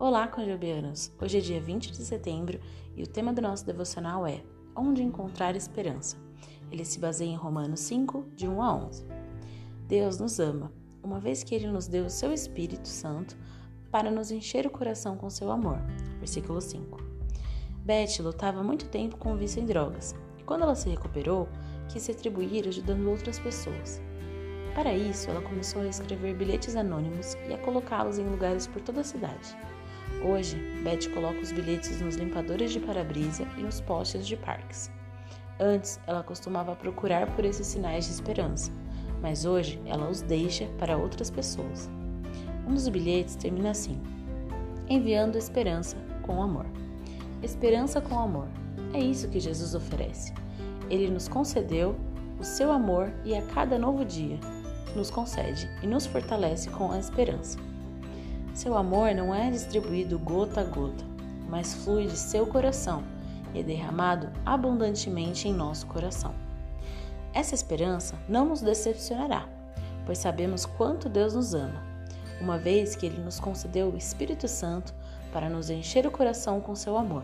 Olá, conjubianos! Hoje é dia 20 de setembro e o tema do nosso devocional é Onde encontrar esperança. Ele se baseia em Romanos 5, de 1 a 11. Deus nos ama, uma vez que Ele nos deu o seu Espírito Santo para nos encher o coração com seu amor. Versículo 5. Beth lutava muito tempo com o vício em drogas e quando ela se recuperou, quis se atribuir ajudando outras pessoas. Para isso, ela começou a escrever bilhetes anônimos e a colocá-los em lugares por toda a cidade. Hoje, Beth coloca os bilhetes nos limpadores de para-brisa e nos postes de parques. Antes, ela costumava procurar por esses sinais de esperança, mas hoje ela os deixa para outras pessoas. Um dos bilhetes termina assim: Enviando esperança com amor. Esperança com amor. É isso que Jesus oferece. Ele nos concedeu o seu amor e a cada novo dia nos concede e nos fortalece com a esperança. Seu amor não é distribuído gota a gota, mas flui de seu coração e é derramado abundantemente em nosso coração. Essa esperança não nos decepcionará, pois sabemos quanto Deus nos ama, uma vez que Ele nos concedeu o Espírito Santo para nos encher o coração com seu amor.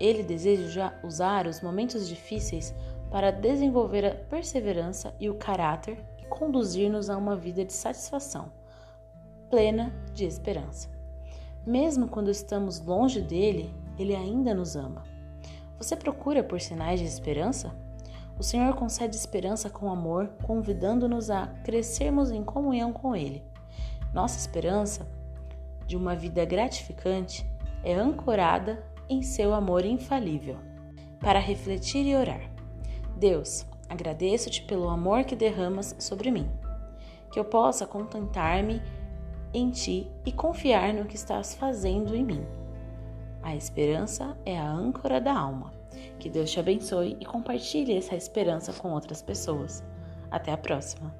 Ele deseja usar os momentos difíceis para desenvolver a perseverança e o caráter conduzir-nos a uma vida de satisfação, plena de esperança. Mesmo quando estamos longe dele, ele ainda nos ama. Você procura por sinais de esperança? O Senhor concede esperança com amor, convidando-nos a crescermos em comunhão com Ele. Nossa esperança de uma vida gratificante é ancorada em seu amor infalível. Para refletir e orar. Deus, Agradeço-te pelo amor que derramas sobre mim, que eu possa contentar-me em ti e confiar no que estás fazendo em mim. A esperança é a âncora da alma. Que Deus te abençoe e compartilhe essa esperança com outras pessoas. Até a próxima!